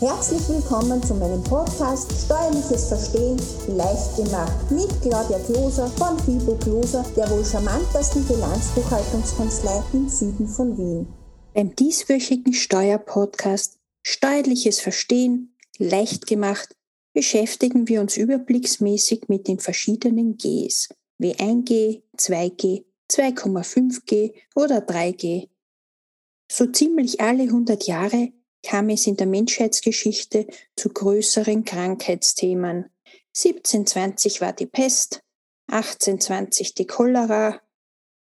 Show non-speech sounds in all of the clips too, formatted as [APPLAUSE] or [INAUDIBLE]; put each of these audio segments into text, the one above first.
Herzlich willkommen zu meinem Podcast Steuerliches Verstehen leicht gemacht mit Claudia Kloser von Fibo Kloser, der wohl charmantesten Bilanzbuchhaltungskanzlei im Süden von Wien. Beim dieswöchigen Steuerpodcast Steuerliches Verstehen leicht gemacht beschäftigen wir uns überblicksmäßig mit den verschiedenen Gs wie 1G, 2G, 2,5G oder 3G. So ziemlich alle 100 Jahre kam es in der Menschheitsgeschichte zu größeren Krankheitsthemen. 1720 war die Pest, 1820 die Cholera,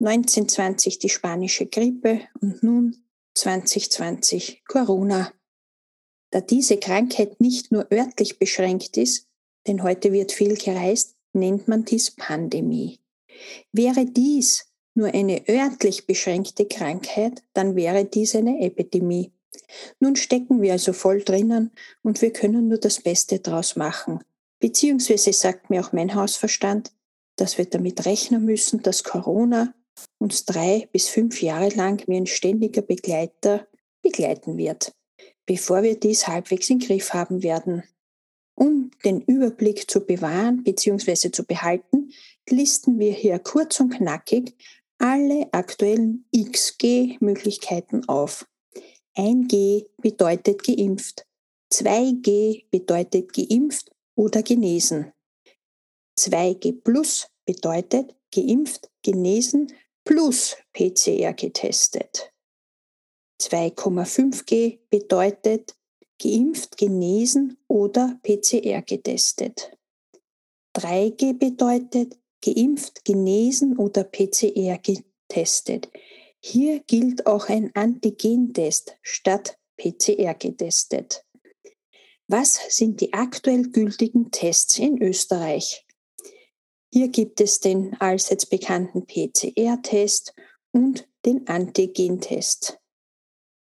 1920 die spanische Grippe und nun 2020 Corona. Da diese Krankheit nicht nur örtlich beschränkt ist, denn heute wird viel gereist, nennt man dies Pandemie. Wäre dies nur eine örtlich beschränkte Krankheit, dann wäre dies eine Epidemie. Nun stecken wir also voll drinnen und wir können nur das Beste draus machen. Beziehungsweise sagt mir auch mein Hausverstand, dass wir damit rechnen müssen, dass Corona uns drei bis fünf Jahre lang wie ein ständiger Begleiter begleiten wird, bevor wir dies halbwegs in Griff haben werden. Um den Überblick zu bewahren bzw. zu behalten, listen wir hier kurz und knackig alle aktuellen XG-Möglichkeiten auf. 1G bedeutet geimpft, 2G bedeutet geimpft oder genesen. 2G plus bedeutet geimpft, genesen plus PCR getestet. 2,5G bedeutet geimpft, genesen oder PCR getestet. 3G bedeutet geimpft, genesen oder PCR getestet. Hier gilt auch ein Antigentest statt PCR getestet. Was sind die aktuell gültigen Tests in Österreich? Hier gibt es den allseits bekannten PCR-Test und den Antigentest.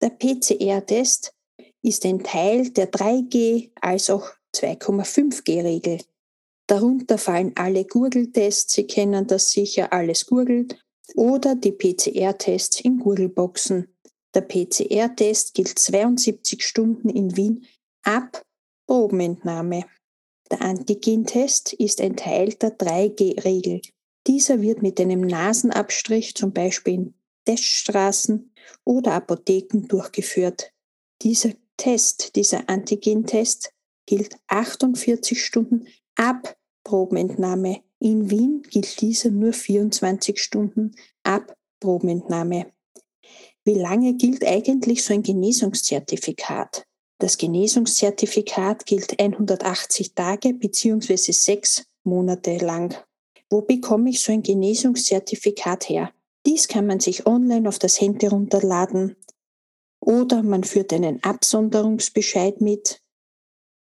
Der PCR-Test ist ein Teil der 3G als auch 2,5G-Regel. Darunter fallen alle Gurgeltests, Sie kennen das sicher, alles gurgelt, oder die PCR-Tests in Gurgelboxen. Der PCR-Test gilt 72 Stunden in Wien ab Probenentnahme. Der Antigen-Test ist ein Teil der 3G-Regel. Dieser wird mit einem Nasenabstrich zum Beispiel in Teststraßen oder Apotheken durchgeführt. Dieser Test, dieser Antigen-Test gilt 48 Stunden ab Probenentnahme. In Wien gilt dieser nur 24 Stunden ab Probenentnahme. Wie lange gilt eigentlich so ein Genesungszertifikat? Das Genesungszertifikat gilt 180 Tage bzw. sechs Monate lang. Wo bekomme ich so ein Genesungszertifikat her? Dies kann man sich online auf das Handy runterladen oder man führt einen Absonderungsbescheid mit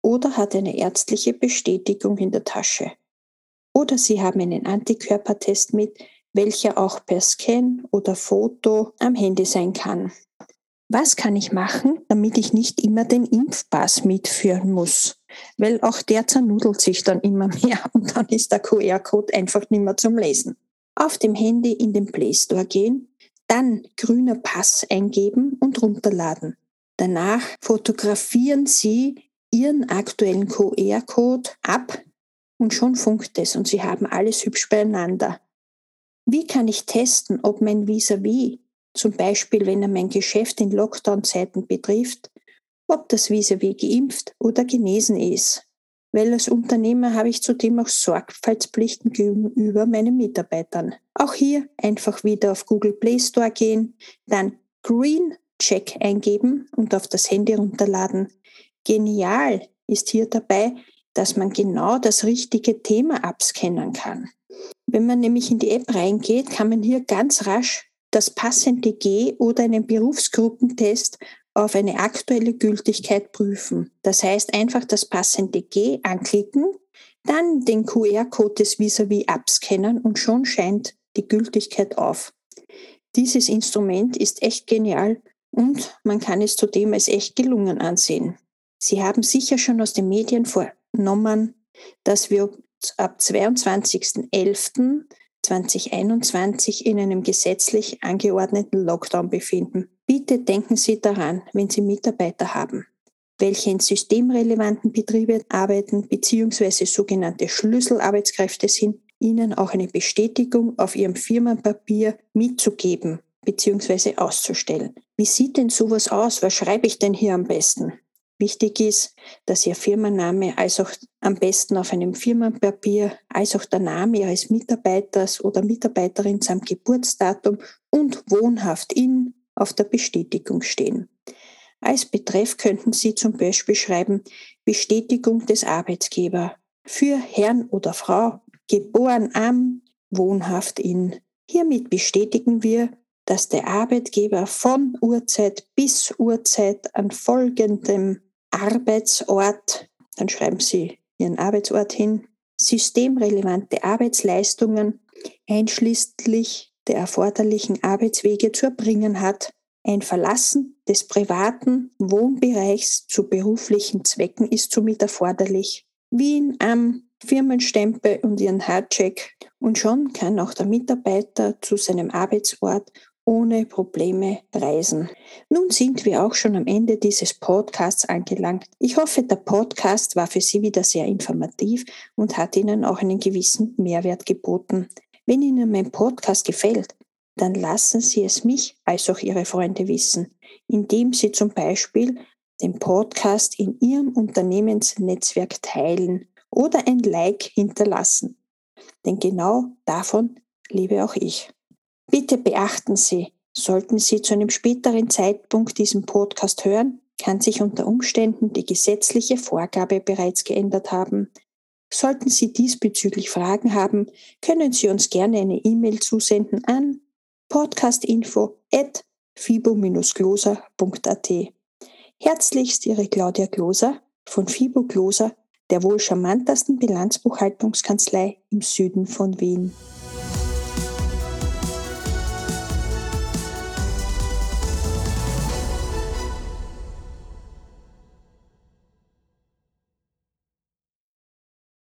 oder hat eine ärztliche Bestätigung in der Tasche. Oder Sie haben einen Antikörpertest mit, welcher auch per Scan oder Foto am Handy sein kann. Was kann ich machen, damit ich nicht immer den Impfpass mitführen muss? Weil auch der zernudelt sich dann immer [LAUGHS] mehr und dann ist der QR-Code einfach nicht mehr zum Lesen. Auf dem Handy in den Play Store gehen, dann grüner Pass eingeben und runterladen. Danach fotografieren Sie Ihren aktuellen QR-Code ab und schon funkt es und Sie haben alles hübsch beieinander. Wie kann ich testen, ob mein Vis-à-vis, -vis, zum Beispiel wenn er mein Geschäft in Lockdown-Zeiten betrifft, ob das Vis-à-vis -vis geimpft oder genesen ist? Weil als Unternehmer habe ich zudem auch Sorgfaltspflichten gegenüber meinen Mitarbeitern. Auch hier einfach wieder auf Google Play Store gehen, dann Green Check eingeben und auf das Handy runterladen. Genial ist hier dabei, dass man genau das richtige Thema abscannen kann. Wenn man nämlich in die App reingeht, kann man hier ganz rasch das passende G oder einen Berufsgruppentest auf eine aktuelle Gültigkeit prüfen. Das heißt, einfach das passende G anklicken, dann den QR-Code des Vis-a-vis -vis abscannen und schon scheint die Gültigkeit auf. Dieses Instrument ist echt genial und man kann es zudem als echt gelungen ansehen. Sie haben sicher schon aus den Medien vernommen, dass wir ab 22.11.2021 in einem gesetzlich angeordneten Lockdown befinden. Bitte denken Sie daran, wenn Sie Mitarbeiter haben. welche in systemrelevanten Betrieben arbeiten bzw. sogenannte Schlüsselarbeitskräfte sind, ihnen auch eine Bestätigung auf ihrem Firmenpapier mitzugeben bzw. auszustellen. Wie sieht denn sowas aus? Was schreibe ich denn hier am besten? Wichtig ist, dass Ihr Firmenname als auch am besten auf einem Firmenpapier, als auch der Name Ihres Mitarbeiters oder Mitarbeiterin samt Geburtsdatum und wohnhaft in auf der Bestätigung stehen. Als Betreff könnten Sie zum Beispiel schreiben Bestätigung des Arbeitgebers für Herrn oder Frau, geboren am, wohnhaft in. Hiermit bestätigen wir, dass der Arbeitgeber von Uhrzeit bis Uhrzeit an folgendem Arbeitsort, dann schreiben Sie Ihren Arbeitsort hin, systemrelevante Arbeitsleistungen einschließlich der erforderlichen Arbeitswege zu erbringen hat. Ein Verlassen des privaten Wohnbereichs zu beruflichen Zwecken ist somit erforderlich. Wien am Firmenstempel und ihren Hardcheck und schon kann auch der Mitarbeiter zu seinem Arbeitsort ohne Probleme reisen. Nun sind wir auch schon am Ende dieses Podcasts angelangt. Ich hoffe, der Podcast war für Sie wieder sehr informativ und hat Ihnen auch einen gewissen Mehrwert geboten. Wenn Ihnen mein Podcast gefällt, dann lassen Sie es mich als auch Ihre Freunde wissen, indem Sie zum Beispiel den Podcast in Ihrem Unternehmensnetzwerk teilen oder ein Like hinterlassen. Denn genau davon lebe auch ich. Bitte beachten Sie, sollten Sie zu einem späteren Zeitpunkt diesen Podcast hören, kann sich unter Umständen die gesetzliche Vorgabe bereits geändert haben. Sollten Sie diesbezüglich Fragen haben, können Sie uns gerne eine E-Mail zusenden an podcastinfo@fibo-gloser.at. Herzlichst Ihre Claudia Gloser von Fibo Gloser, der wohl charmantesten Bilanzbuchhaltungskanzlei im Süden von Wien.